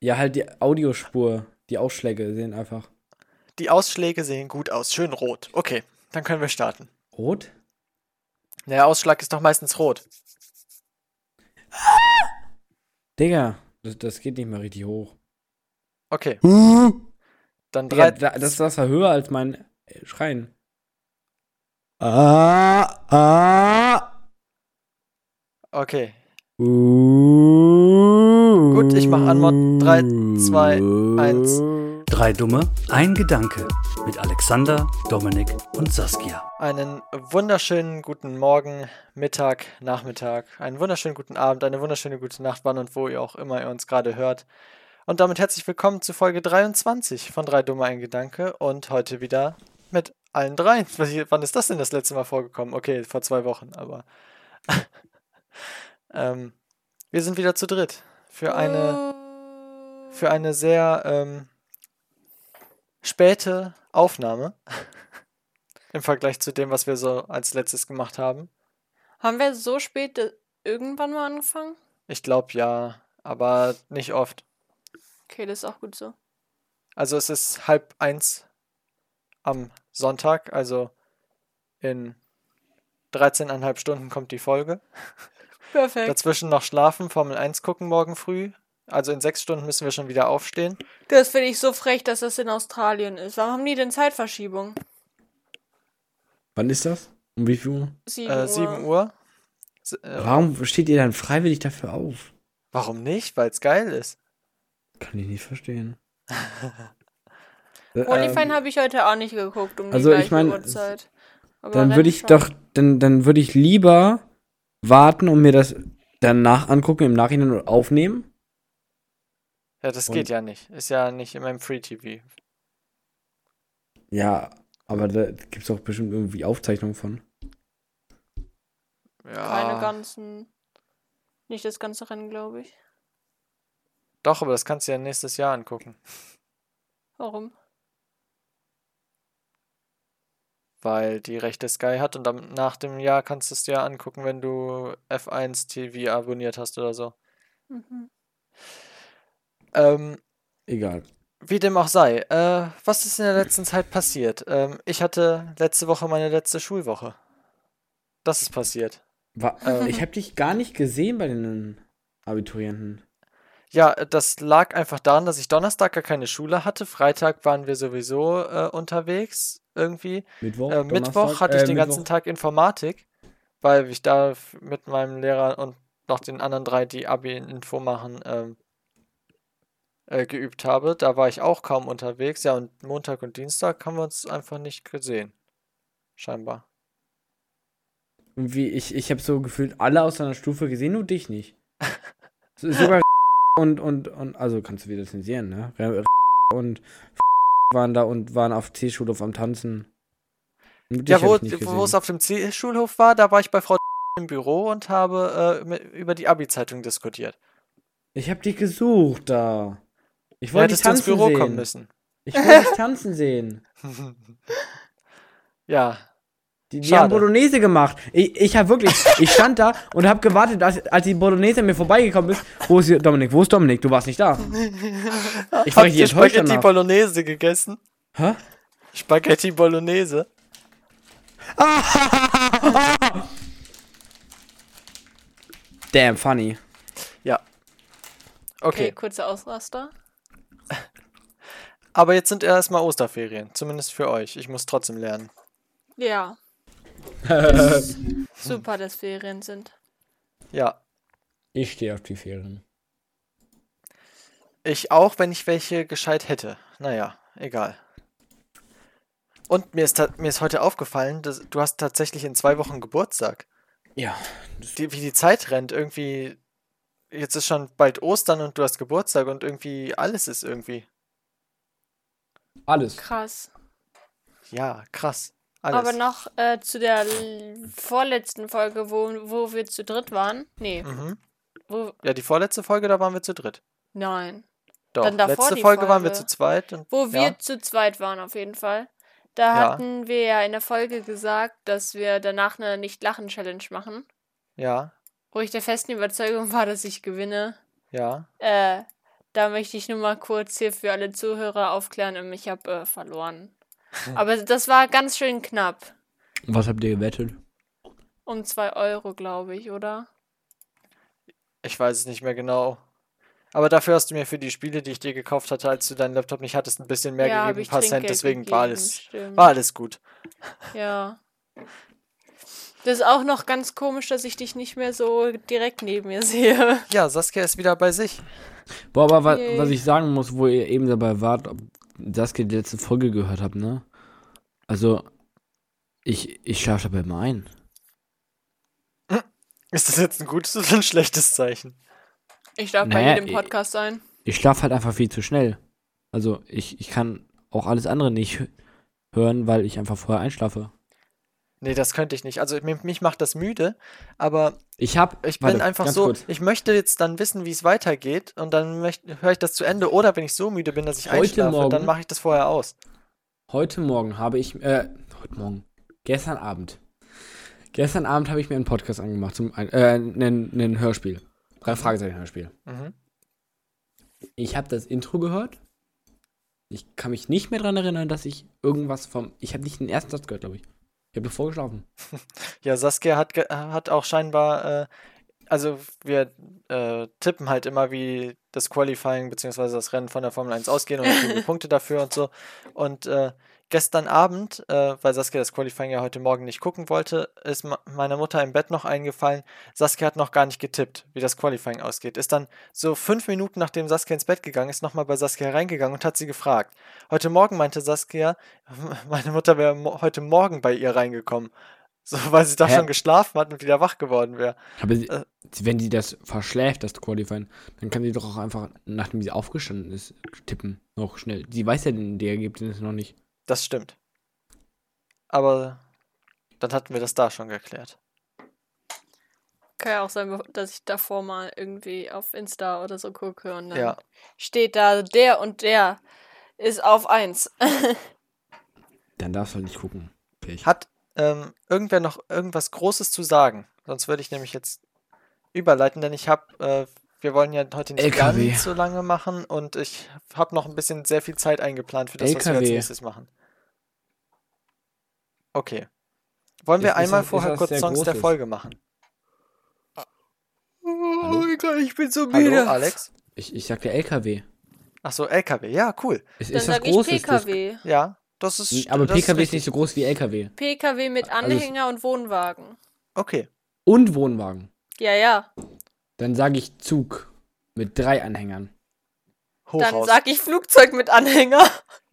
Ja, halt die Audiospur, die Ausschläge sehen einfach. Die Ausschläge sehen gut aus, schön rot. Okay, dann können wir starten. Rot? Der Ausschlag ist doch meistens rot. Digga, das, das geht nicht mehr richtig hoch. Okay, dann Digga, drei. da, das, das war höher als mein äh, Schreien. Ah, ah. Okay, Gut, ich mach Anmod. Drei, zwei, eins. Drei Dumme, ein Gedanke mit Alexander, Dominik und Saskia. einen wunderschönen guten Morgen, Mittag, Nachmittag, einen wunderschönen guten Abend, eine wunderschöne gute Nacht, wann und wo ihr auch immer ihr uns gerade hört. Und damit herzlich willkommen zu Folge 23 von Drei Dumme, ein Gedanke und heute wieder mit allen dreien. Wann ist das denn das letzte Mal vorgekommen? Okay, vor zwei Wochen, aber. ähm, wir sind wieder zu dritt für eine. für eine sehr ähm, späte Aufnahme im Vergleich zu dem, was wir so als letztes gemacht haben. Haben wir so spät äh, irgendwann mal angefangen? Ich glaube ja, aber nicht oft. Okay, das ist auch gut so. Also es ist halb eins am Sonntag, also in 13,5 Stunden kommt die Folge. Perfekt. Dazwischen noch schlafen, Formel 1 gucken morgen früh. Also in sechs Stunden müssen wir schon wieder aufstehen. Das finde ich so frech, dass das in Australien ist. Warum haben die denn Zeitverschiebung? Wann ist das? Um wie viel Uhr? 7 Äh, Uhr. 7 Uhr. Äh, Warum steht ihr dann freiwillig dafür auf? warum nicht? Weil es geil ist. Kann ich nicht verstehen. Qualifying habe ich heute auch nicht geguckt um also die ich gleiche mein, Uhrzeit. Aber dann würde ich schon. doch, dann, dann würde ich lieber warten und mir das danach angucken, im Nachhinein und aufnehmen. Ja, das Und- geht ja nicht. Ist ja nicht in meinem Free TV. Ja, aber da gibt es auch bestimmt irgendwie Aufzeichnungen von. Ja. Keine ganzen. Nicht das ganze Rennen, glaube ich. Doch, aber das kannst du ja nächstes Jahr angucken. Warum? Weil die Rechte Sky hat und dann nach dem Jahr kannst du es dir angucken, wenn du F1 TV abonniert hast oder so. Mhm. Ähm, Egal. wie dem auch sei. Äh, was ist in der letzten Zeit passiert? Ähm, ich hatte letzte Woche meine letzte Schulwoche. Das ist passiert. Wa Ähm. ich habe dich gar nicht gesehen bei den Abiturienten. Ja, äh, das lag einfach daran, dass ich Donnerstag gar keine Schule hatte. Freitag waren wir sowieso äh, unterwegs irgendwie. Mittwoch? Äh, Mittwoch hatte ich Äh, den ganzen Mittwoch. Tag Informatik, weil ich da mit meinem Lehrer und noch den anderen drei, die Abi-Info machen, ähm, äh, geübt habe. Da war ich auch kaum unterwegs. Ja, und Montag und Dienstag haben wir uns einfach nicht gesehen. Scheinbar. Irgendwie, ich, ich habe so gefühlt alle aus deiner Stufe gesehen, nur dich nicht. So- Sogar und, und, und, also kannst du wieder zensieren, ne? Und waren da und waren auf C-Schulhof am Tanzen. Dich Ja, wo, wo es auf dem C-Schulhof war, da war ich bei Frau im Büro und habe äh, über die Abi-Zeitung diskutiert. Ich habe dich gesucht da. Ich wollte dich du ins Büro sehen. kommen müssen. Ich wollte dich tanzen sehen. ja, Die, die haben Bolognese gemacht. Ich, ich habe wirklich, ich stand da und habe gewartet, als, als die Bolognese mir vorbeigekommen ist. Wo ist hier Dominik? Wo ist Dominik? Du warst nicht da. Ich war richtig enttäuscht Spaghetti danach. Bolognese gegessen? Hä? Spaghetti Bolognese? Damn, funny. Ja. Okay, Okay, kurze Ausraster. aber jetzt sind erstmal Osterferien, zumindest für euch. Ich muss trotzdem lernen. Ja. Super, dass Ferien sind. Ja, Ich stehe auf die Ferien. ich auch, wenn ich welche gescheit hätte. Naja, egal. Und mir ist, mir ist heute aufgefallen, dass du hast tatsächlich in zwei Wochen Geburtstag. Ja. Die, wie die Zeit rennt, irgendwie. Jetzt ist schon bald Ostern und du hast Geburtstag und irgendwie alles ist irgendwie. Alles. Krass. Ja, krass. Alles. Aber noch äh, zu der vorletzten Folge, wo, wo wir zu dritt waren. Nee, Mhm. wo. Ja, die vorletzte Folge, da waren wir zu dritt. Nein. Doch, Dann davor letzte die Folge waren wir zu zweit. Und, Wo wir ja, zu zweit waren, auf jeden Fall. Da Ja. hatten wir ja in der Folge gesagt, dass wir danach eine Nicht-Lachen-Challenge machen. ja, Wo ich der festen Überzeugung war, dass ich gewinne. ja. Äh, Da möchte ich nur mal kurz hier für alle Zuhörer aufklären, ich habe äh, verloren. Aber das war ganz schön knapp. Was habt ihr gewettet? Um 2 Euro, glaube ich, oder? Ich weiß es nicht mehr genau. Aber dafür hast du mir für die Spiele, die ich dir gekauft hatte, als du deinen Laptop nicht hattest, ein bisschen mehr ja, gegeben, ein paar Cent, deswegen war gegeben, alles, stimmt. war alles gut. Ja. Das ist auch noch ganz komisch, dass ich dich nicht mehr so direkt neben mir sehe. Ja, Saskia ist wieder bei sich. Boah, aber wa Yay. was ich sagen muss, wo ihr eben dabei wart, ob Saskia die letzte Folge gehört habt, ne? Also, ich, ich schlafe dabei immer ein. Ist das jetzt ein gutes oder ein schlechtes Zeichen? Ich darf bei Naja, jedem eh- Podcast sein. Ich schlafe halt einfach viel zu schnell. Also, ich, ich kann auch alles andere nicht hö- hören, weil ich einfach vorher einschlafe. Nee, das könnte ich nicht. Also mich, macht das müde, aber Ich hab. ich warte, bin einfach ganz so, kurz. ich möchte jetzt dann wissen, wie es weitergeht und dann höre ich das zu Ende oder wenn ich so müde bin, dass ich Heute einschlafe, Morgen- dann mache ich das vorher aus. Heute Morgen habe ich, äh, heute Morgen, gestern Abend. Gestern Abend habe ich mir einen Podcast angemacht, zum, ein- äh, einen, einen Hörspiel. Drei Fragezeichen Hörspiel. Mhm. Ich habe das Intro gehört. Ich kann mich nicht mehr daran erinnern, dass ich irgendwas vom, ich habe nicht den ersten Satz gehört, glaube ich. Ich habe davor geschlafen. Ja, Saskia hat, hat auch scheinbar, äh, also wir äh, tippen halt immer, wie das Qualifying bzw. das Rennen von der Formel 1 ausgehen und die Punkte dafür und so. Und äh, gestern Abend, äh, weil Saskia das Qualifying ja heute Morgen nicht gucken wollte, ist meiner Mutter im Bett noch eingefallen, Saskia hat noch gar nicht getippt, wie das Qualifying ausgeht. Ist dann so fünf Minuten nachdem Saskia ins Bett gegangen ist, nochmal bei Saskia reingegangen und hat sie gefragt. Heute Morgen meinte Saskia, meine Mutter wäre mo heute Morgen bei ihr reingekommen. So, weil sie da Hä? schon geschlafen hat und wieder wach geworden wäre. Aber sie, Äh. wenn sie das verschläft, das Qualifying, dann kann sie doch auch einfach, nachdem sie aufgestanden ist, tippen. Noch schnell. Sie weiß ja den, die Ergebnisse noch nicht. Das stimmt. Aber dann hatten wir das da schon geklärt. Kann ja auch sein, dass ich davor mal irgendwie auf Insta oder so gucke und dann Ja. steht da, der und der ist auf 1. Dann darfst du halt nicht gucken. Pech. Hat ähm, irgendwer noch irgendwas Großes zu sagen? Sonst würde ich nämlich jetzt überleiten, denn ich habe, äh, wir wollen ja heute nicht LKW. ganz so lange machen und ich habe noch ein bisschen sehr viel Zeit eingeplant für das, was wir als LKW. nächstes machen. Okay. Wollen wir Ist- ist einmal das- ist vorher das kurz Songs der? Folge machen? Hallo? ich bin so müde. Hallo, Alex? Ich, ich sagte LKW. Achso, LKW. Ja, cool. Es Dann ist was sag ich Großes. das- PKW. Ja, das ist. Aber das PKW ist nicht so groß wie LKW. PKW mit Also Anhänger und Wohnwagen. Okay. Und Wohnwagen. Ja, ja. Dann sage ich Zug. Mit drei Anhängern. Hochhaus. Dann sag ich Flugzeug mit Anhänger.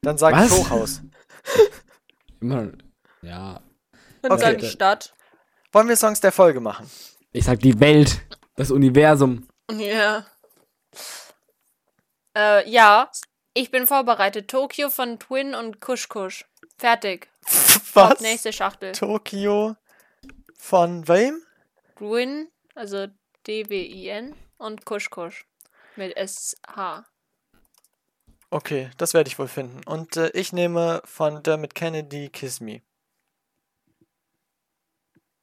Dann sag ich? Hochhaus. Immer. Ja. Dann Okay. ich Stadt. Wollen wir Songs der Folge machen? Ich sag die Welt. Das Universum. Ja. Äh, ja. Ich bin vorbereitet. Tokio von Twin und Kush Kush. Fertig. Was? Nächste Schachtel. Tokio von wem? Twin, also D-W-I-N und Kush Kush. Mit S-H. Okay, das werde ich wohl finden. Und äh, ich nehme von Dermot Kennedy Kiss Me.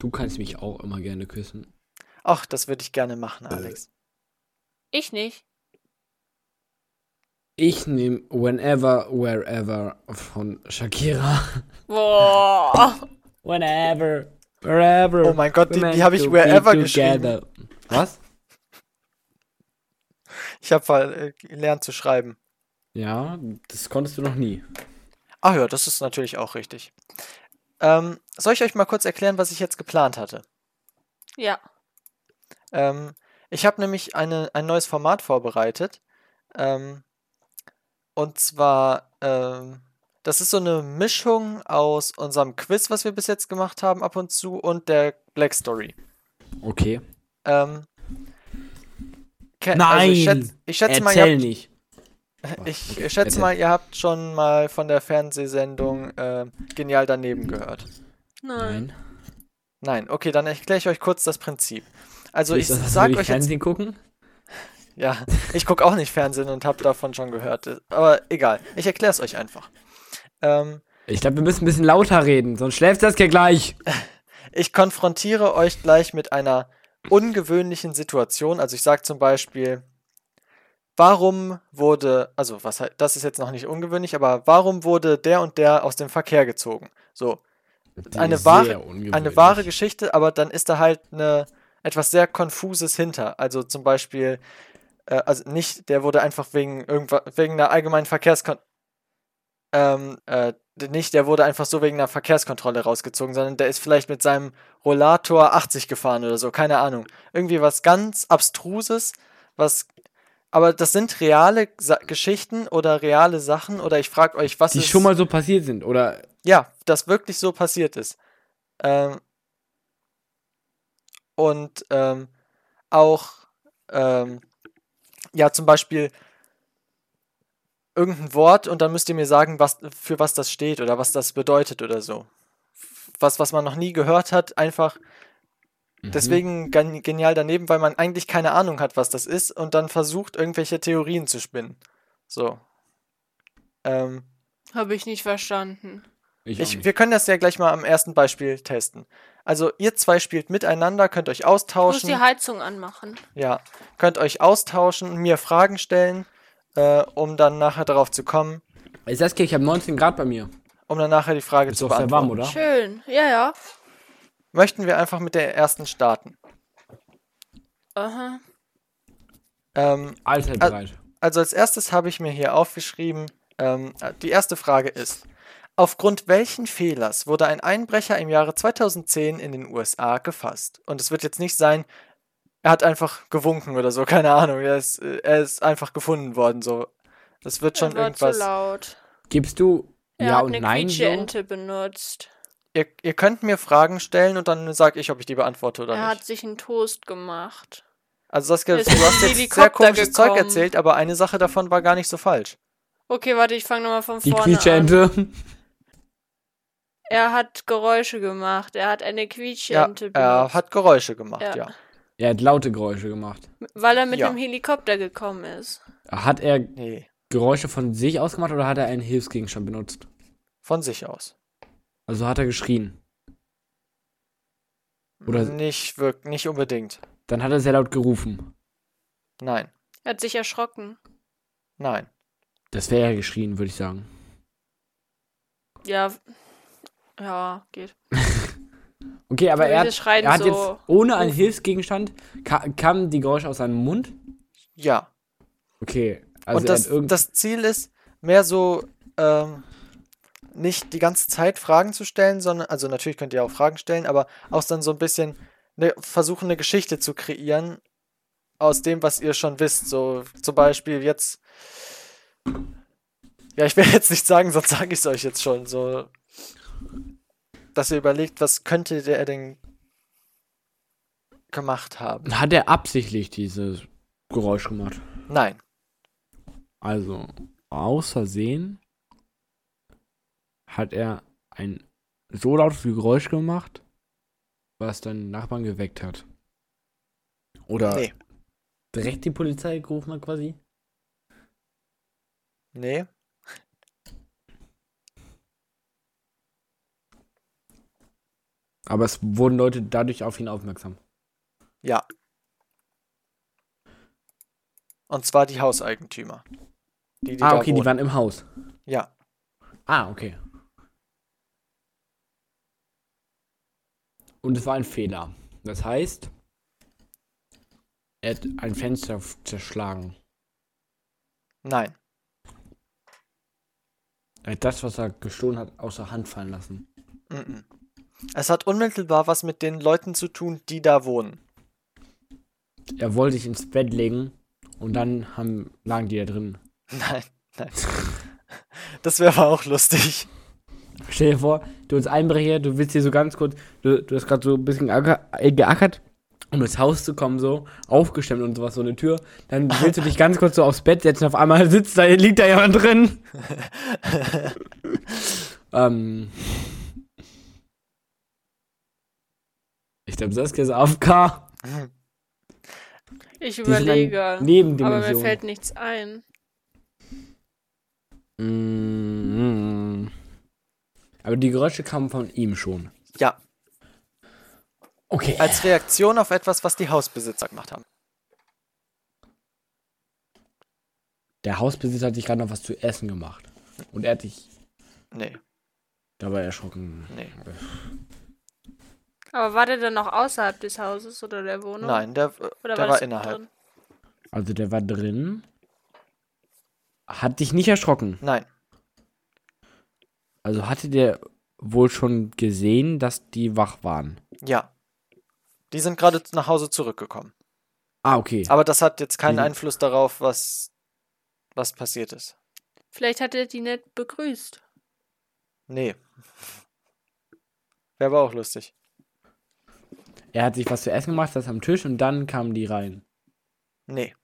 Du kannst mich auch immer gerne küssen. Ach, das würde ich gerne machen, Äh. Alex. Ich nicht. Ich nehme Whenever, Wherever von Shakira. Boah. Whenever, Wherever. Oh mein Gott, die- die habe ich wherever geschrieben. Was? Ich habe äh, gelernt zu schreiben. Ja, das konntest du noch nie. Ach ja, das ist natürlich auch richtig. Ähm, soll ich euch mal kurz erklären, was ich jetzt geplant hatte? Ja. Ähm, ich habe nämlich eine, ein neues Format vorbereitet. Ähm, und zwar, ähm, das ist so eine Mischung aus unserem Quiz, was wir bis jetzt gemacht haben, ab und zu, und der Black Story. Okay. Ähm, Nein! Also ich, schätz, schätze mal, ihr habt, nicht. Ich Okay, schätze mal, ihr habt schon mal von der Fernsehsendung äh, Genial daneben gehört. Nein. Nein. Okay, dann erkläre ich euch kurz das Prinzip. Also ich ich euch jetzt Fernsehen gucken? Ja, ich gucke auch nicht Fernsehen und habe davon schon gehört. Aber egal, ich erkläre es euch einfach. Ähm, Ich glaube, wir müssen ein bisschen lauter reden, sonst schläft das ja gleich. ich konfrontiere euch gleich mit einer ungewöhnlichen Situation. Also ich sage zum Beispiel, warum wurde, also was halt, das ist jetzt noch nicht ungewöhnlich, aber warum wurde der und der aus dem Verkehr gezogen? So, Die eine wahre- eine wahre Geschichte, aber dann ist da halt eine, etwas sehr Konfuses hinter. Also zum Beispiel, äh, also nicht, der wurde einfach wegen irgendwas, wegen einer allgemeinen Verkehrskon ähm, äh, nicht, der wurde einfach so wegen einer Verkehrskontrolle rausgezogen, sondern der ist vielleicht mit seinem Rollator 80 gefahren oder so, keine Ahnung. Irgendwie was ganz Abstruses, was. Aber das sind reale Sa Geschichten oder reale Sachen oder ich frage euch, was Die ist. schon mal so passiert sind. Oder Ja, das wirklich so passiert ist. Ähm, und ähm, auch, ähm, ja, zum Beispiel irgendein Wort und dann müsst ihr mir sagen, was, für was das steht oder was das bedeutet oder so. Was, was man noch nie gehört hat, einfach. Deswegen gen- genial daneben, weil man eigentlich keine Ahnung hat, was das ist und dann versucht, irgendwelche Theorien zu spinnen. So. Ähm, Habe ich nicht verstanden. ich, ich, nicht. wir können das ja gleich mal am ersten Beispiel testen. Also ihr zwei spielt miteinander, könnt euch Ich muss austauschen. die Heizung anmachen. Ja, könnt euch austauschen, mir Fragen stellen, äh, um dann nachher darauf zu kommen, Saskia, ich habe 19 Grad bei mir. um dann nachher die Frage Ist zu doch sehr beantworten. warm, oder? Schön. Ja, ja. Möchten wir einfach mit der ersten starten? Aha. Ähm, Allzeit bereit. also als erstes habe ich mir hier aufgeschrieben, ähm, äh, die erste Frage ist, aufgrund welchen Fehlers wurde ein Einbrecher im Jahre 2010 in den USA gefasst? Und es wird jetzt nicht sein, er hat einfach gewunken oder so, keine Ahnung, er ist, äh, er ist einfach gefunden worden, so. Das wird schon er war irgendwas. zu laut. Gibst du Er ja hat und eine nein so? Benutzt. Ihr, ihr könnt mir Fragen stellen und dann sage ich, ob ich die beantworte oder Er nicht. hat sich einen Toast gemacht. Also Saskia, ist du hast dem jetzt sehr komisches Zeug gekommen. erzählt, aber eine Sache davon war gar nicht so falsch. Okay, warte, ich fange nochmal von Die vorne an. Quietscheente. Er hat Geräusche gemacht. Er hat eine Ja, Quietscheente er benutzt. hat Geräusche gemacht, Ja. ja. Er hat laute Geräusche gemacht. weil er mit Ja. einem Helikopter gekommen ist. Hat er Nee, Geräusche von sich ausgemacht oder hat er einen Hilfsgegenstand benutzt? von sich aus. Also hat er geschrien. Oder- Nicht wirklich, nicht unbedingt. Dann hat er sehr laut gerufen. Nein, Er hat sich erschrocken. nein. Das wäre ja geschrien, würde ich sagen. Ja. Ja, geht. Okay, aber er hat, er hat so jetzt ohne einen. Hilfsgegenstand, ka kamen die Geräusche aus seinem Mund? Ja. Okay. Also und das, das Ziel ist, mehr so ähm, nicht die ganze Zeit Fragen zu stellen, sondern, also natürlich könnt ihr auch Fragen stellen, aber auch dann so ein bisschen ne, versuchen, eine Geschichte zu kreieren aus dem, was ihr schon wisst. So zum Beispiel jetzt. Ja, ich will jetzt nicht sagen, sonst sage ich es euch jetzt schon. So, dass ihr überlegt, was könnte der denn gemacht haben? hat er absichtlich dieses Geräusch gemacht. Nein. Also, aus Versehen hat er ein so lautes Geräusch gemacht, was dann Nachbarn geweckt hat. Oder Nee. direkt die Polizei gerufen hat quasi. Nee. Aber es wurden Leute dadurch auf ihn aufmerksam. Ja. Und zwar die Hauseigentümer. Die, die ah, da okay, die wohnen. waren im Haus. Ja. Ah, okay. Und es war ein Fehler. Das heißt, er hat ein Fenster zerschlagen. Nein. Er hat das, was er gestohlen hat, außer Hand fallen lassen. Es hat unmittelbar was mit den Leuten zu tun, die da wohnen. Er wollte sich ins Bett legen und dann haben, lagen die da drin. Nein, nein. Das wäre aber auch lustig. Stell dir vor, du als Einbrecher, du willst hier so ganz kurz, du, du hast gerade so ein bisschen äh, geackert, um ins Haus zu kommen, so, aufgestemmt und sowas, so eine Tür. Dann willst du dich ganz kurz so aufs Bett setzen, auf einmal sitzt da, liegt da jemand drin. ähm. Ich glaube, Saskia ist AFK. Ich überlege. Aber mir fällt nichts ein. Mm, Aber die Geräusche kamen von ihm schon. Ja, Okay. als Reaktion auf etwas, was die Hausbesitzer gemacht haben. Der Hausbesitzer hat sich gerade noch was zu essen gemacht. Und er hat dich Nee, dabei erschrocken. nee. Aber war der dann noch außerhalb des Hauses oder der Wohnung? Nein, der, Oder der war das innerhalb. drin? Also der war drin. Hat dich nicht erschrocken. Nein, Also hatte der wohl schon gesehen, dass die wach waren. ja. Die sind gerade nach Hause zurückgekommen. Ah, okay. Aber das hat jetzt keinen Mhm. Einfluss darauf, was, was passiert ist. Vielleicht hat er die nicht begrüßt. Nee. Wäre aber auch lustig. Er hat sich was zu essen gemacht, das am Tisch und dann kamen die rein. Nee.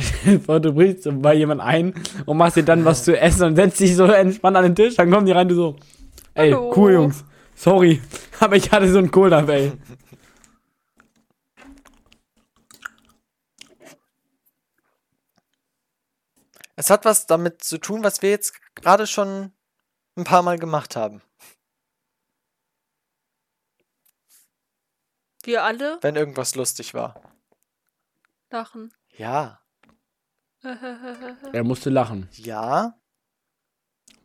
du brichst bei jemand ein und machst dir dann was zu essen und setzt dich so entspannt an den Tisch, dann kommen die rein, du so. Ey, Hallo. cool, Jungs. Sorry, aber ich hatte so einen Cola, ey. Es hat was damit zu tun, was wir jetzt gerade schon ein paar Mal gemacht haben. Wir alle Wenn irgendwas lustig war. lachen. Ja. Er musste lachen, Ja.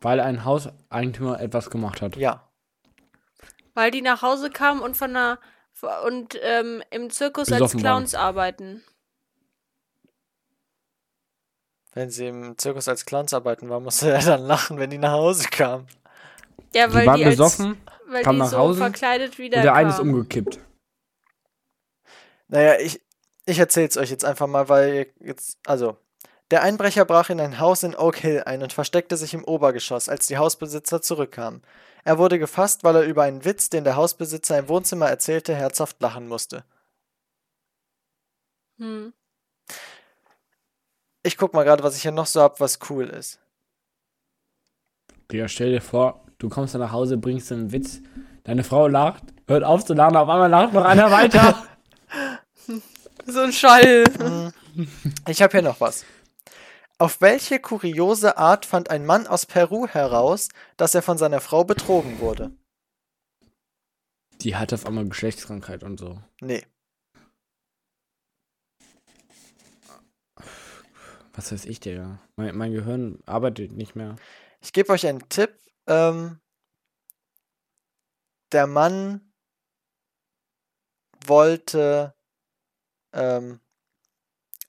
weil ein Hauseigentümer etwas gemacht hat. Ja. Weil die nach Hause kamen und von einer und ähm, im Zirkus als Besoffen waren. Clowns arbeiten. Wenn sie im Zirkus als Clowns arbeiten war, musste er dann lachen, wenn die nach Hause kamen. Ja, Die weil waren die, als, besoffen weil kamen die nach so Hause verkleidet wieder und der eine ist umgekippt. Naja, ich, ich erzähl's euch jetzt einfach mal, weil ihr jetzt, also, der Einbrecher brach in ein Haus in Oak Hill ein und versteckte sich im Obergeschoss, als die Hausbesitzer zurückkamen. Er wurde gefasst, weil er über einen Witz, den der Hausbesitzer im Wohnzimmer erzählte, herzhaft lachen musste. Hm. Ich guck mal gerade, was ich hier noch so hab, was cool ist. Digga, stell dir vor, du kommst dann nach Hause, bringst einen Witz, deine Frau lacht, hört auf zu lachen, auf einmal lacht noch einer weiter. So ein Schall. Ich habe hier noch was. Auf welche kuriose Art fand ein Mann aus Peru heraus, dass er von seiner Frau betrogen wurde? Die hat auf einmal Geschlechtskrankheit und so. Nee. Was weiß ich, Digga? Mein, mein Gehirn arbeitet nicht mehr. Ich gebe euch einen Tipp. Ähm, der Mann wollte, ähm,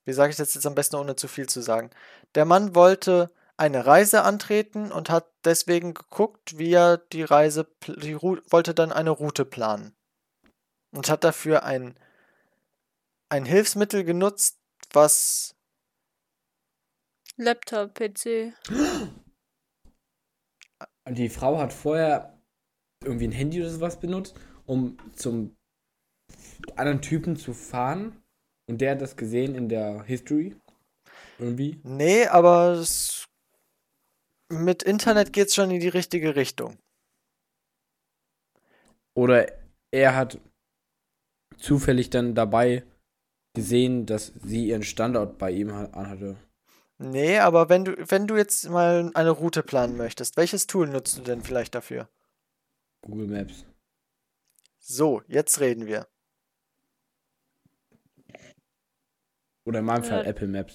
wie sage ich das jetzt am besten, ohne zu viel zu sagen? Der Mann wollte eine Reise antreten und hat deswegen geguckt, wie er die Reise, pl- die Ru wollte dann eine Route planen. Und hat dafür ein, ein Hilfsmittel genutzt, was Laptop, PC. Die Frau hat vorher irgendwie ein Handy oder sowas benutzt, um zum anderen Typen zu fahren. Und der hat das gesehen in der History. Irgendwie. Nee, aber es, mit Internet geht's schon in die richtige Richtung. Oder er hat zufällig dann dabei gesehen, dass sie ihren Standort bei ihm ha- anhatte. Nee, aber wenn du, wenn du jetzt mal eine Route planen möchtest, welches Tool nutzt du denn vielleicht dafür? Google Maps. So, jetzt reden wir. Oder in meinem Ja. Fall Apple Maps.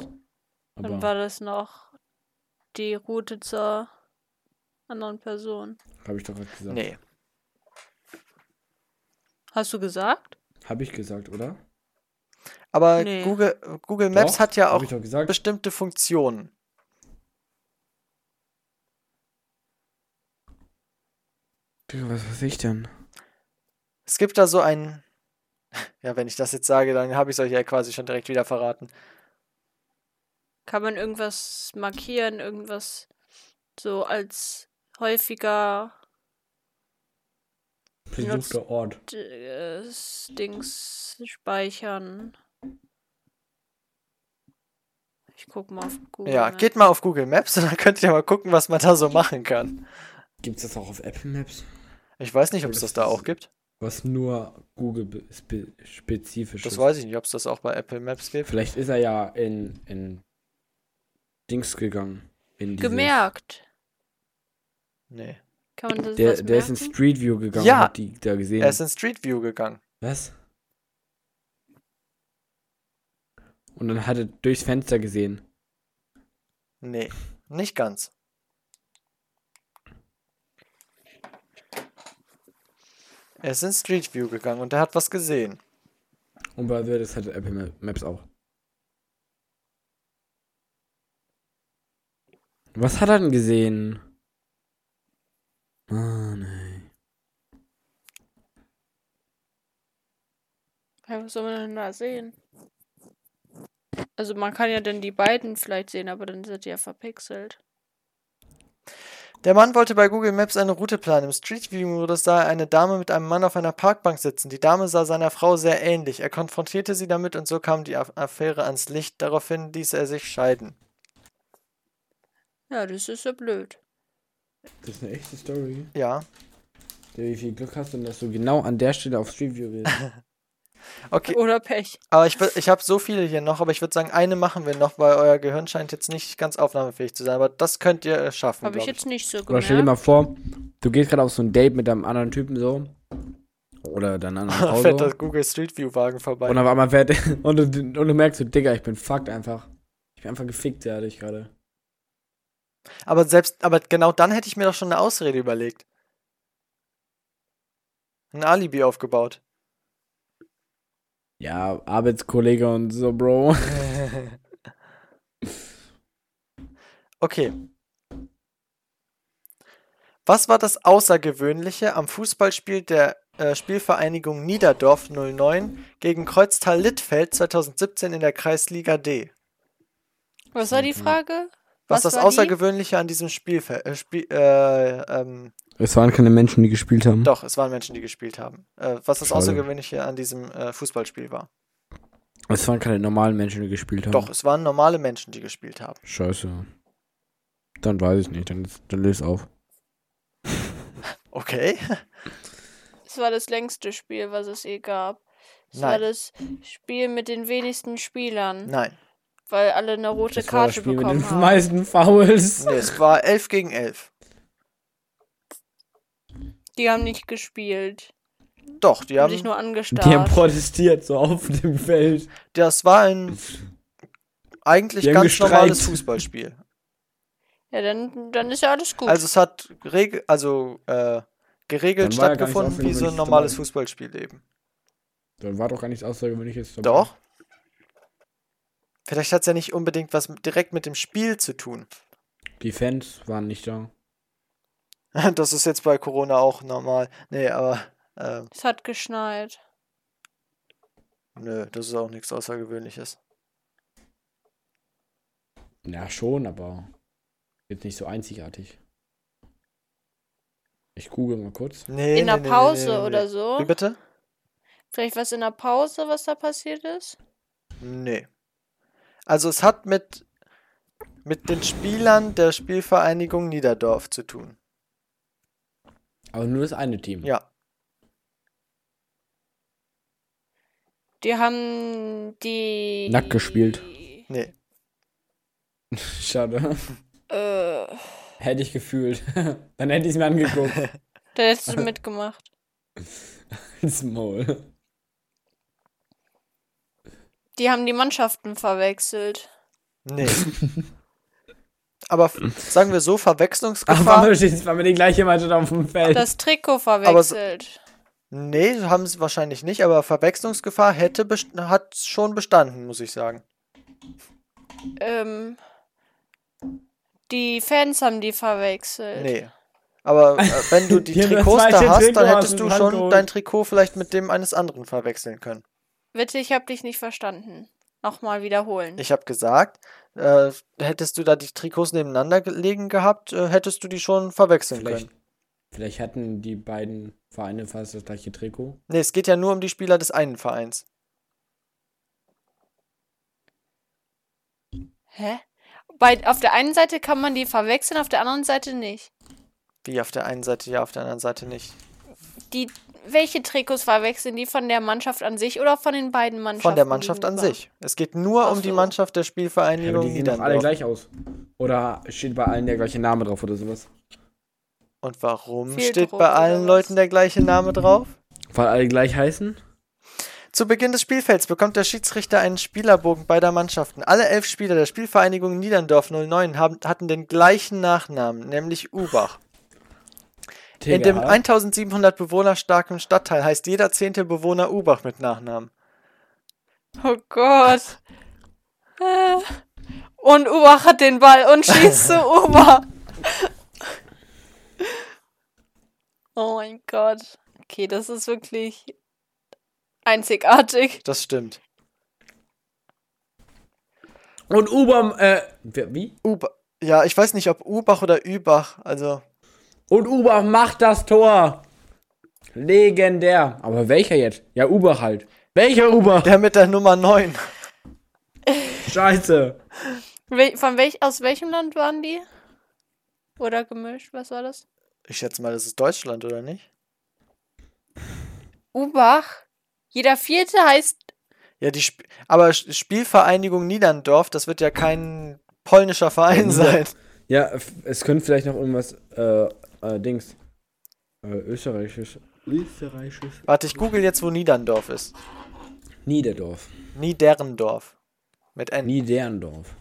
Dann Aber war das noch die Route zur anderen Person. habe ich doch gerade gesagt. Nee. Hast du gesagt? Habe ich gesagt, oder? Aber Nee. Google, Google Maps Doch, hat ja auch bestimmte Funktionen. Was weiß ich denn? Es gibt da so ein. Ja, wenn ich das jetzt sage, dann habe ich es euch ja quasi schon direkt wieder verraten. Kann man irgendwas markieren, irgendwas so als häufiger Besuchter Ort. äh, Dings speichern? Ich guck mal auf Google. Ja, Maps. geht mal auf Google Maps und dann könnt ihr mal gucken, was man da so machen kann. Gibt es das auch auf Apple Maps? Ich weiß nicht, ob es das da auch gibt. Was nur Google spe spezifisch Das ist. weiß ich nicht, ob es das auch bei Apple Maps gibt. Vielleicht ist er ja in, in Dings gegangen. In dieses- Gemerkt. Nee. Kann man das Der, der ist in? Street View gegangen Ja. und hat die da gesehen. Er ist in Street View gegangen. Was? Und dann hat er durchs Fenster gesehen. Nee, nicht ganz. Er ist in Street View gegangen und er hat was gesehen. Und bei das hat Apple Ma- Maps auch. Was hat er denn gesehen? Ah, nee. Ja, was soll man denn da sehen? Also man kann ja dann die beiden vielleicht sehen, aber dann sind die ja verpixelt. Der Mann wollte bei Google Maps eine Route planen. Im Street View-Modus sah er eine Dame mit einem Mann auf einer Parkbank sitzen. Die Dame sah seiner Frau sehr ähnlich. Er konfrontierte sie damit und so kam die Aff- Affäre ans Licht. Daraufhin ließ er sich scheiden. Ja, das ist ja blöd. Das ist eine echte Story. Ja. Ja, wie viel Glück hast du dass du genau an der Stelle auf Street View bist? Okay, Oder Pech. aber ich, ich habe so viele hier noch, aber ich würde sagen, eine machen wir noch, weil euer Gehirn scheint jetzt nicht ganz aufnahmefähig zu sein. Aber das könnt ihr äh, schaffen, Habe ich jetzt nicht so Oder stell dir gemerkt. mal vor, du gehst gerade auf so ein Date mit einem anderen Typen so. Oder deiner anderen Da Frau fährt so. das Google Street View Wagen vorbei. Und auf einmal fährt und du, und du merkst so, Digga, ich bin fucked einfach. Ich bin einfach gefickt, ja, dich gerade. Aber selbst, aber genau dann hätte ich mir doch schon eine Ausrede überlegt. Ein Alibi aufgebaut. Ja, Arbeitskollege und so, Bro. Okay. Was war das Außergewöhnliche am Fußballspiel der äh, Spielvereinigung Niederdorf 09 gegen Kreuztal-Littfeld 2017 in der Kreisliga D? Was war die Frage? Was, das war die? Außergewöhnliche an diesem Spielfeld? Äh, Spiel, äh, ähm, Es waren keine Menschen, die gespielt haben. doch, es waren Menschen, die gespielt haben. Äh, was das Schade. Außergewöhnliche an diesem äh, Fußballspiel war. Es waren keine normalen Menschen, die gespielt haben. Doch, es waren normale Menschen, die gespielt haben. Scheiße. Dann weiß ich nicht, dann, dann löse auf. Okay. Es war das längste Spiel, was es je gab. Es Nein. war das Spiel mit den wenigsten Spielern, Nein. Weil alle eine rote Das war das Karte Spiel mit bekommen den haben. meisten Fouls. Nee, es war 11 gegen 11. Die haben nicht gespielt. Doch, die haben sich nur angestarrt. Die haben protestiert, so auf dem Feld. Das war ein eigentlich ganz gestreikt. normales Fußballspiel. ja, dann, dann ist ja alles gut. Also es hat reg also, äh, geregelt war ja stattgefunden, wie so ein normales dabei. Fußballspiel eben. Dann war doch gar nichts Außergewöhnliches. Doch. Vielleicht hat es ja nicht unbedingt was direkt mit dem Spiel zu tun. Die Fans waren nicht da. Das ist jetzt bei Corona auch normal. Nee, aber äh, es hat geschneit. nö, das ist auch nichts Außergewöhnliches. Ja, schon, aber jetzt nicht so einzigartig. Ich google mal kurz. Nee, in der nee, nee, Pause nee, nee, oder nee. so. Wie bitte? Vielleicht was in der Pause, was da passiert ist? Nee. Also es hat mit, mit den Spielern der Spielvereinigung Niederdorf zu tun. Aber nur das eine Team. Ja. Die haben die. Nackt gespielt. Nee. Schade. Äh, Hätte ich gefühlt. Dann hätte ich es mir angeguckt. da hättest du mitgemacht. Ins Maul. Die haben die Mannschaften verwechselt. Nee. Aber sagen wir so, Ach, Verwechslungsgefahr. warum steht war mir die gleiche Mannschaft auf dem Feld? Das Trikot so- verwechselt. Nee, haben sie wahrscheinlich nicht, aber Verwechslungsgefahr hätte best hat schon bestanden, muss ich sagen. Ähm, die Fans haben die verwechselt. Nee. Aber äh, wenn du die Die Trikots da hast, Trikot dann hättest du schon dein Trikot vielleicht mit dem eines anderen verwechseln können. Bitte, ich hab dich nicht verstanden. Nochmal wiederholen. Ich habe gesagt, äh, hättest du da die Trikots nebeneinander gelegen gehabt, äh, hättest du die schon verwechseln Vielleicht, können. vielleicht hatten die beiden Vereine fast das gleiche Trikot. Nee, es geht ja nur um die Spieler des einen Vereins. Hä? Bei, auf der einen Seite kann man die verwechseln, auf der anderen Seite nicht. Wie auf der einen Seite ja, auf der anderen Seite nicht. Die, welche Trikots verwechseln die von der Mannschaft an sich oder von den beiden Mannschaften? Von der Mannschaft an sich. Es geht nur Ach um die so. Mannschaft der Ja, Spielvereinigung die sehen doch alle gleich aus. Oder steht bei allen der gleiche Name drauf oder sowas? Und warum Fehlt steht Druck bei allen was? Leuten der gleiche Name drauf? Weil alle gleich heißen? Zu Beginn des Spielfelds bekommt der Schiedsrichter einen Spielerbogen beider Mannschaften. Alle elf Spieler der Spielvereinigung Niederndorf 09 haben, hatten den gleichen Nachnamen, nämlich Ubach. In dem Digga. 1700 Bewohner starken Stadtteil heißt jeder zehnte Bewohner Ubach mit Nachnamen. Oh Gott. Äh. Und Ubach hat den Ball und schießt zu Ubach. Oh mein Gott. Okay, das ist wirklich einzigartig. Das stimmt. Und Ubam, äh, wie? Ubach. Ja, ich weiß nicht, ob Ubach oder Übach. Also, Und Ubach macht das Tor. Legendär. Aber welcher jetzt? Ja, Ubach halt. Welcher Ubach? der mit der Nummer 9. Scheiße. Wel von welch aus welchem Land waren die? Oder gemischt? Was war das? Ich schätze mal, das ist Deutschland, oder nicht? Ubach. Jeder vierte heißt. Ja, die Sp aber Spielvereinigung Niederndorf, das wird ja kein polnischer Verein sein. Ja, es könnte vielleicht noch irgendwas, äh, äh, Dings. Äh, österreichisch. Österreichisch. Warte, ich google jetzt, wo Niederndorf ist. Niederdorf. Niederndorf. Mit N. Niederndorf.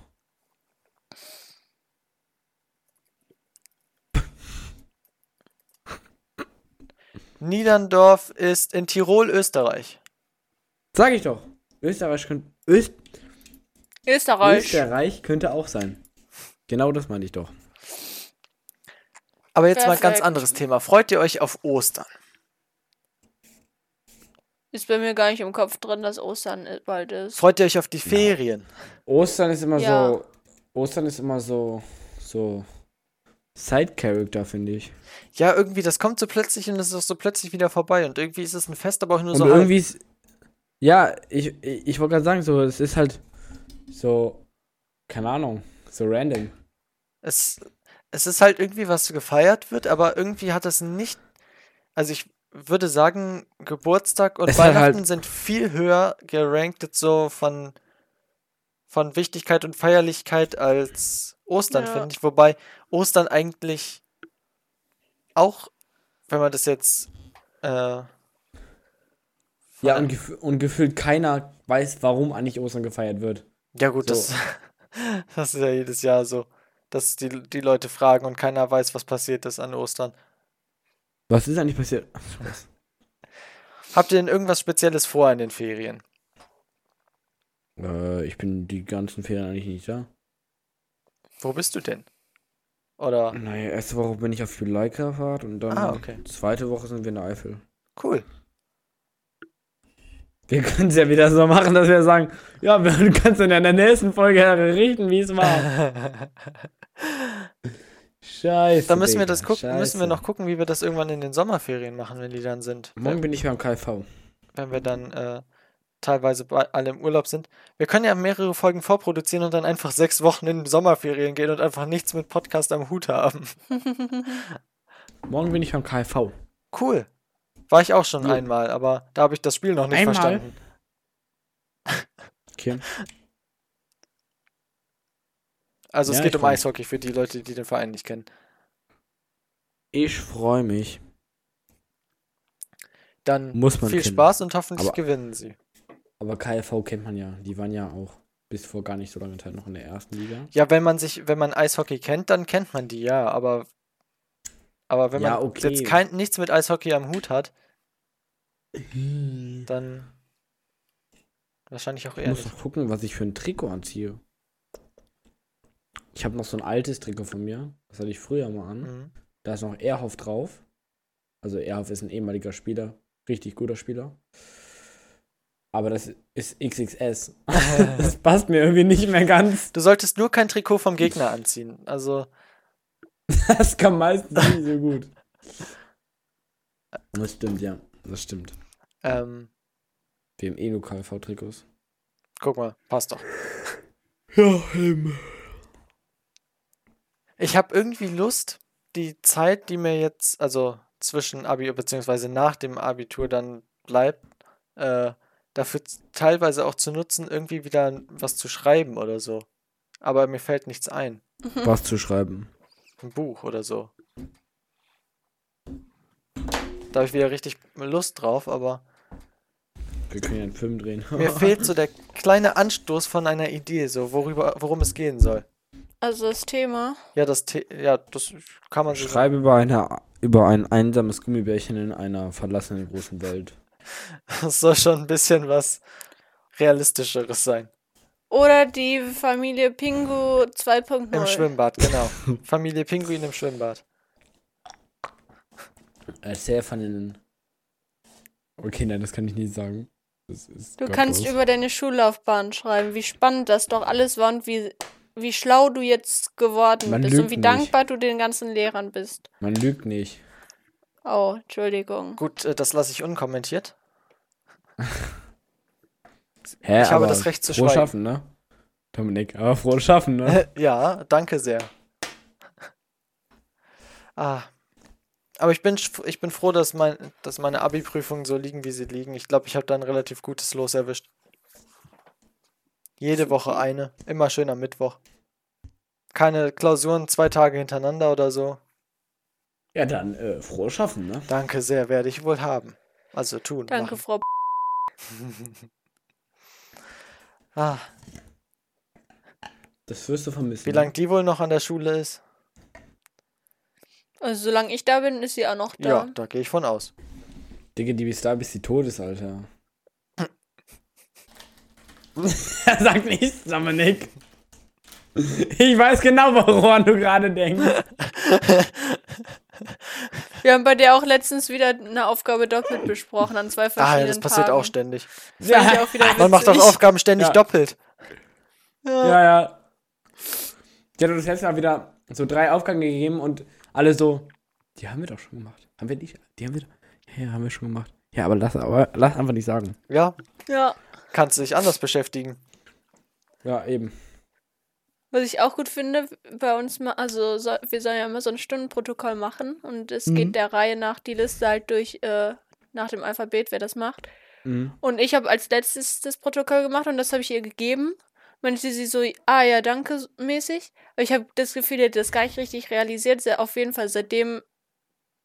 Niederndorf ist in Tirol, Österreich. Sag ich doch. Österreich könnte. Öst Österreich. Österreich könnte auch sein. Genau das meinte ich doch. Aber jetzt mal ein ganz Perfekt. anderes Thema. Freut ihr euch auf Ostern? Ist bei mir gar nicht im Kopf drin, dass Ostern bald ist. Freut ihr euch auf die Ferien? Ostern ist immer Ja. so. Ostern ist immer so. So. Side-Character, finde ich. Ja, irgendwie, das kommt so plötzlich und es ist auch so plötzlich wieder vorbei. Und irgendwie ist es ein Fest, aber auch nur Und so irgendwie ist. Ja, ich, ich, ich wollte gerade sagen, so, es ist halt so. Keine Ahnung. So random. Es, es ist halt irgendwie, was gefeiert wird, aber irgendwie hat es nicht. Also ich würde sagen, Geburtstag und Es hat Weihnachten halt- sind viel höher gerankt so von, von Wichtigkeit und Feierlichkeit als Ostern, Ja. finde ich. Wobei Ostern eigentlich auch, wenn man das jetzt äh, Ja, und, gef und gefühlt keiner weiß, warum eigentlich Ostern gefeiert wird. Ja, gut, So. das, das ist ja jedes Jahr so, dass die, die Leute fragen und keiner weiß, was passiert ist an Ostern. Was ist eigentlich passiert? Habt ihr denn irgendwas Spezielles vor in den Ferien? Äh, ich bin die ganzen Ferien eigentlich nicht da. Wo bist du denn? Oder? Naja, erste Woche bin ich auf Juleika-Fahrt und dann Ah, okay. zweite Woche sind wir in der Eifel. Cool. Wir können es ja wieder so machen, dass wir sagen, ja, wir- du kannst dann in der nächsten Folge berichten, wie es war. Scheiße. Da müssen wir das gucken, müssen wir scheiße. noch gucken, wie wir das irgendwann in den Sommerferien machen, wenn die dann sind. Morgen bin ich beim KV. Wenn wir dann äh, teilweise bei, alle im Urlaub sind. Wir können ja mehrere Folgen vorproduzieren und dann einfach sechs Wochen in Sommerferien gehen und einfach nichts mit Podcast am Hut haben. Morgen bin ich beim KV. Cool. War ich auch schon Ja. einmal, aber da habe ich das Spiel noch nicht Einmal? verstanden. Okay. Also es Ja, geht ich um. Eishockey für die Leute, die den Verein nicht kennen. Ich freue mich. Dann Muss man viel kennen. Spaß und hoffentlich Aber- gewinnen sie. Aber KV kennt man ja. Die waren ja auch bis vor gar nicht so langer Zeit noch in der ersten Liga. Ja, wenn man sich, wenn man Eishockey kennt, dann kennt man die, ja, aber aber wenn Ja, man okay. jetzt kein, nichts mit Eishockey am Hut hat, dann wahrscheinlich auch Ich eher muss nicht. noch gucken, was ich für ein Trikot anziehe. Ich habe noch so ein altes Trikot von mir. Das hatte ich früher mal an. Mhm. Da ist noch Erhoff drauf. Also Erhoff ist ein ehemaliger Spieler. Richtig guter Spieler. Aber das ist XXS. das passt mir irgendwie nicht mehr ganz. Du solltest nur kein Trikot vom Gegner anziehen. Also, Das kann meistens nicht so gut. Das stimmt, ja. Das stimmt. ähm, Wir haben eh nur KV-Trikots. guck mal, passt doch. Ja, ähm. Ich habe irgendwie Lust, die Zeit, die mir jetzt, also zwischen Abi beziehungsweise nach dem Abitur dann bleibt, äh, dafür teilweise auch zu nutzen, irgendwie wieder was zu schreiben oder so. Aber mir fällt nichts ein. Was zu schreiben. Ein Buch oder so. Da habe ich wieder richtig Lust drauf, aber Wir können ja einen Film drehen. Mir fehlt so der kleine Anstoß von einer Idee, so worüber, worum es gehen soll. Also das Thema. Ja, das, The ja, das kann man so. Schreibe über, eine, über ein einsames Gummibärchen in einer verlassenen großen Welt. Das soll schon ein bisschen was Realistischeres sein. Oder die Familie Pingu 2.0. Im Schwimmbad, genau. Familie Pinguin im Schwimmbad. Erzähl von den. Okay, nein, das kann ich nicht sagen. Das ist Du gottlos. kannst über deine Schullaufbahn schreiben, wie spannend das doch alles war und wie, wie schlau du jetzt geworden Man bist und wie nicht. dankbar du den ganzen Lehrern bist. Man lügt nicht. Oh, Entschuldigung. Gut, äh, das lasse ich unkommentiert. Hä, Ich habe das Recht zu frohes schweigen. Schaffen, ne? Dominik, aber frohes Schaffen, ne? Ja, danke sehr. Ah. Aber ich bin, ich bin froh, dass, mein, dass meine Abi-Prüfungen so liegen, wie sie liegen. Ich glaube, ich habe da ein relativ gutes Los erwischt. Jede Woche eine. Immer schön am Mittwoch. Keine Klausuren zwei Tage hintereinander oder so. Ja, dann äh, frohes Schaffen, ne? Danke sehr, werde ich wohl haben. Also tun. Danke, machen. Frau. B Ah, Das wirst du vermissen. wie lange die wohl noch an der Schule ist? Also, solange ich da bin, ist sie auch noch da. Ja, da gehe ich von aus. Digga, die bis da, bis sie tot ist, Alter. er sagt nichts, Dominik. Ich weiß genau, woran du gerade denkst. Wir haben bei dir auch letztens wieder eine Aufgabe doppelt besprochen an zwei Ah, verschiedenen ja, das passiert Tagen. auch ständig. Ich auch Man macht doch. Aufgaben ständig Ja. doppelt. Ja, ja. Die hat uns letztes Mal wieder so drei Aufgaben gegeben und alle so, die haben wir doch schon gemacht. Haben wir nicht? Die haben wir doch. Ja, ja, haben wir schon gemacht. Ja, aber lass, aber lass einfach nicht sagen. Ja, Ja. Kannst dich anders beschäftigen. Ja, eben. Was ich auch gut finde, bei uns mal, also so, wir sollen ja immer so ein Stundenprotokoll machen und es Mhm. geht der Reihe nach die Liste halt durch äh, nach dem Alphabet, wer das macht. Mhm. Und ich habe als letztes das Protokoll gemacht und das habe ich ihr gegeben. Meinte sie so, ah ja, danke mäßig. Aber ich habe das Gefühl, die hat das gar nicht richtig realisiert. Auf jeden Fall, seitdem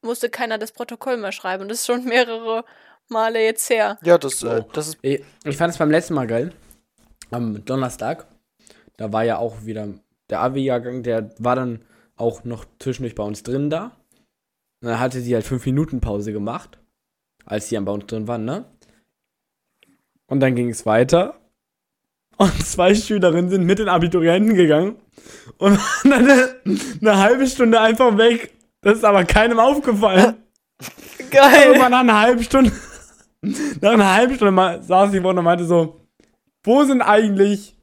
musste keiner das Protokoll mehr schreiben. Und das ist schon mehrere Male jetzt her. Ja, das, äh, das ist. Ich, ich fand es beim letzten Mal geil. Am Donnerstag. Da war ja auch wieder der Abi-Jahrgang, der war dann auch noch zwischendurch bei uns drin da. Und dann hatte sie halt fünf Minuten Pause gemacht, als sie dann bei uns drin waren, ne? Und dann ging es weiter. Und zwei Schülerinnen sind mit den Abiturienten gegangen und waren dann eine, eine halbe Stunde einfach weg. Das ist aber keinem aufgefallen. Geil. Irgendwann nach einer halben Stunde, nach einer halben Stunde mal, saß sie vor und meinte so, wo sind eigentlich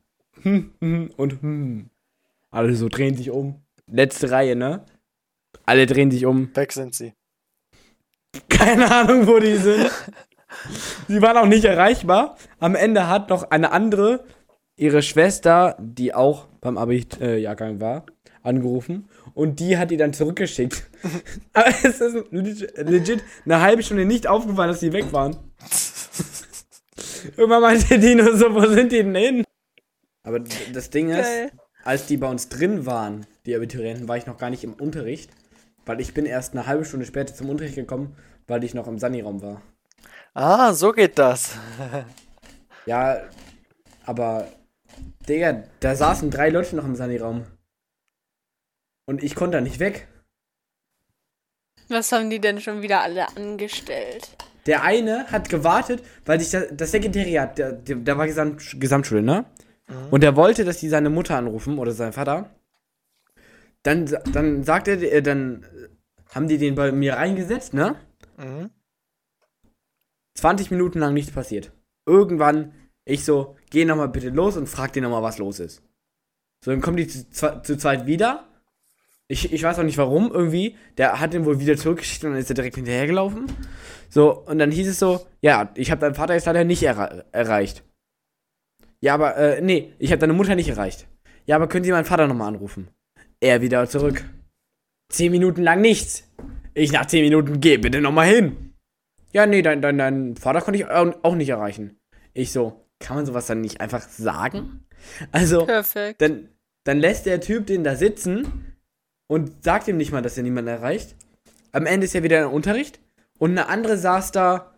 hm, hm, und hm. Alle so drehen sich um. Letzte Reihe, ne? Alle drehen sich um. Weg sind sie. Keine Ahnung, wo die sind. Sie waren auch nicht erreichbar. Am Ende hat noch eine andere, ihre Schwester, die auch beim Abi-Jahrgang war, angerufen. Und die hat die dann zurückgeschickt. Aber es ist legit, legit eine halbe Stunde nicht aufgefallen, dass die weg waren. Irgendwann meinte die nur so, wo sind die denn hin? Aber das Ding ist, Geil. als die bei uns drin waren, die Abiturienten, war ich noch gar nicht im Unterricht. Weil ich bin erst eine halbe Stunde später zum Unterricht gekommen, weil ich noch im Sani-Raum war. Ah, so geht das. Ja, aber, Digga, da saßen drei Leute noch im Sani-Raum. Und ich konnte da nicht weg. Was haben die denn schon wieder alle angestellt? Der eine hat gewartet, weil sich das, das Sekretariat, der, der, der war Gesamt, Gesamtschule, ne? Und der wollte, dass die seine Mutter anrufen oder seinen Vater. Dann, dann sagt er, äh, dann haben die den bei mir reingesetzt, ne? Mhm. 20 Minuten lang nichts passiert. Irgendwann, ich so, geh nochmal bitte los und frag den nochmal, was los ist. So, dann kommen die zu, zu zweit wieder. Ich, ich weiß auch nicht warum, irgendwie. Der hat den wohl wieder zurückgeschickt und dann ist er direkt hinterhergelaufen. So, und dann hieß es so, ja, ich habe deinen Vater jetzt leider nicht erre erreicht. Ja, aber, äh, nee, ich habe deine Mutter nicht erreicht. Ja, aber können Sie meinen Vater nochmal anrufen? Er wieder zurück. Zehn Minuten lang nichts. Ich nach zehn Minuten, geh bitte nochmal hin. Ja, nee, dein, dein, dein Vater konnte ich au- auch nicht erreichen. Ich so, kann man sowas dann nicht einfach sagen? Also, Perfekt. dann, dann lässt der Typ den da sitzen und sagt ihm nicht mal, dass er niemanden erreicht. Am Ende ist er wieder im Unterricht und eine andere saß da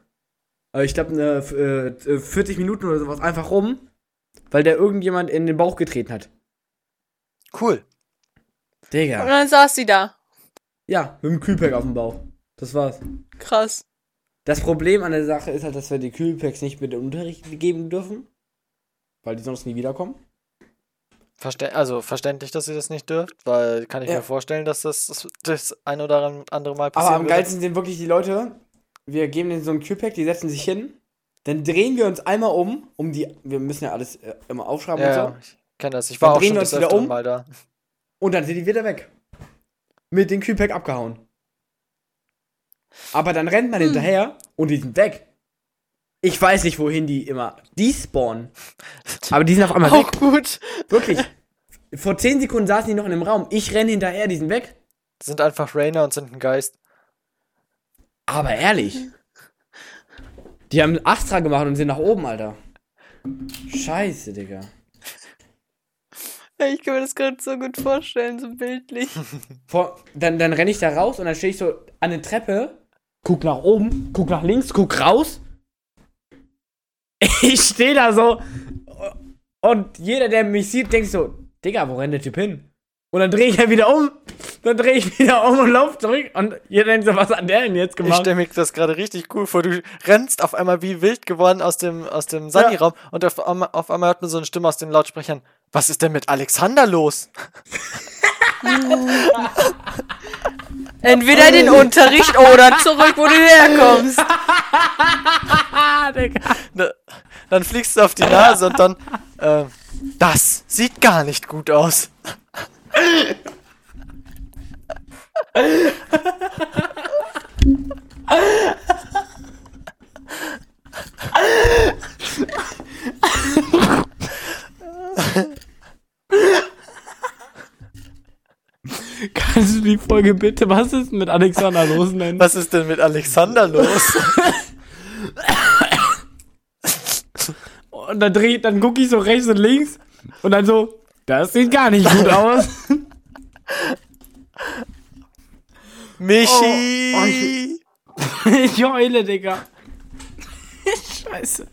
äh, ich glaube, eine äh, 40 Minuten oder sowas einfach rum, weil der irgendjemand in den Bauch getreten hat. Cool. Und Digga. dann saß sie da. Ja, mit dem Kühlpack auf dem Bauch. Das war's. Krass. Das Problem an der Sache ist halt, dass wir die Kühlpacks nicht mit dem Unterricht geben dürfen, weil die sonst nie wiederkommen. Verste also verständlich, dass ihr das nicht dürft, weil kann ich Ja. mir vorstellen, dass das das ein oder andere Mal Aber passieren am geilsten sind wirklich die Leute, wir geben denen so ein Kühlpack, die setzen sich hin, dann drehen wir uns einmal um, um die, wir müssen ja alles äh, immer aufschreiben Ja, und ja, so, ich kenne das. Ich Dann war auch drehen schon uns wieder um. mal da. und dann sind die wieder weg. Mit dem Kühlpack abgehauen. Aber dann rennt man hinterher und die sind weg. Ich weiß nicht, wohin die immer. Die spawnen. Aber die sind auf einmal weg. Auch gut. Wirklich. Vor 10 Sekunden saßen die noch in dem Raum. Ich renne hinterher, die sind weg. Sind einfach Rainer und sind ein Geist. Aber ehrlich. Die haben Astra gemacht und sind nach oben, Alter. Scheiße, Digga. Ich kann mir das gerade so gut vorstellen, so bildlich. Vor, dann, dann renne ich da raus und dann stehe ich so an der Treppe, guck nach oben, guck nach links, guck raus. Ich stehe da so und jeder, der mich sieht, denkt so, Digga, wo rennt der Typ hin? Und dann drehe ich ja wieder um, dann drehe ich wieder um und laufe zurück und jeder denkt so, was hat der denn jetzt Ich gemacht? stelle mir das gerade richtig cool vor. Du rennst auf einmal wie wild geworden aus dem, aus dem Sani-Raum und auf einmal, auf einmal hört man so eine Stimme aus den Lautsprechern. Was ist denn mit Alexander los? Entweder den Unterricht oder zurück, wo du herkommst. Dann fliegst du auf die Nase und dann. Äh, das sieht gar nicht gut aus. Kannst du die Folge bitte, was ist mit Alexander los nennen? Was ist denn mit Alexander los? Und dann dreh, dann gucke ich so rechts und links und dann so, das sieht gar nicht gut aus. Michi! Oh, ich- ich heule, Digga. Scheiße.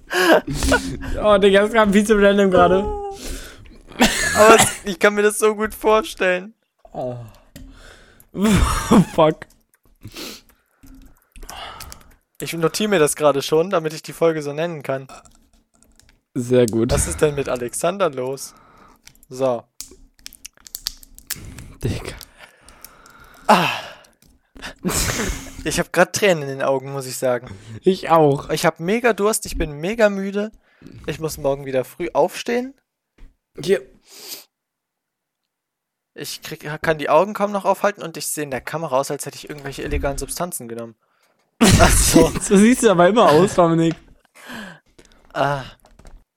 Oh, Digga, das kam viel zu random gerade. Aber ich kann mir das so gut vorstellen. Oh, fuck. Ich notiere mir das gerade schon, damit ich die Folge so nennen kann. Sehr gut. Was ist denn mit Alexander los? So. Digga. Ich habe gerade Tränen in den Augen, muss ich sagen. Ich auch. Ich habe mega Durst, ich bin mega müde. Ich muss morgen wieder früh aufstehen. Hier. Ich krieg, kann die Augen kaum noch aufhalten und ich sehe in der Kamera aus, als hätte ich irgendwelche illegalen Substanzen genommen. Ach so. So siehst du aber immer aus, Dominik. Ah.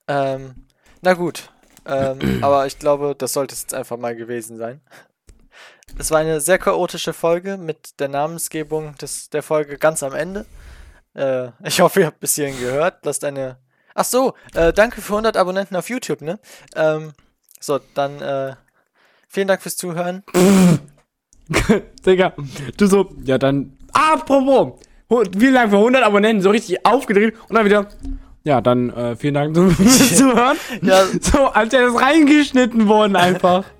Ähm. Na gut. Ähm, aber ich glaube, das sollte es jetzt einfach mal gewesen sein. Es war eine sehr chaotische Folge mit der Namensgebung des, der Folge ganz am Ende. Äh, ich hoffe, ihr habt bis hierhin gehört. Lasst eine. Ach so, äh, danke für 100 Abonnenten auf YouTube, ne? Ähm, so, dann äh, vielen Dank fürs Zuhören. Digga, du so, ja dann, apropos, vielen Dank für 100 Abonnenten, so richtig aufgedreht und dann wieder, ja dann, äh, vielen Dank fürs Zuhören. Ja, So, als wäre das reingeschnitten worden einfach.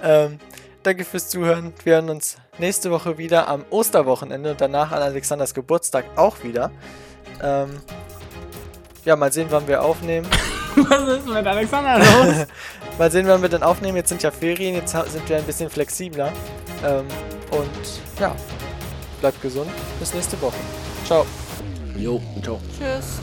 Ähm, danke fürs Zuhören. Wir hören uns nächste Woche wieder am Osterwochenende und danach an Alexanders Geburtstag auch wieder. Ähm, ja, mal sehen, wann wir aufnehmen. Was ist mit Alexander los? Mal sehen, wann wir dann aufnehmen. Jetzt sind ja Ferien, jetzt sind wir ein bisschen flexibler. Ähm, und ja, bleibt gesund. Bis nächste Woche. Ciao. Jo, ciao. Tschüss.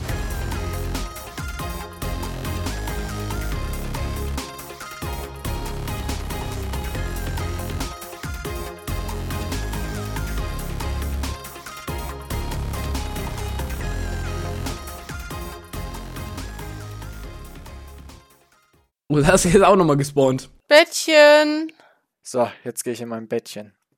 Und hast du jetzt auch nochmal gespawnt. Bettchen. So, jetzt gehe ich in mein Bettchen.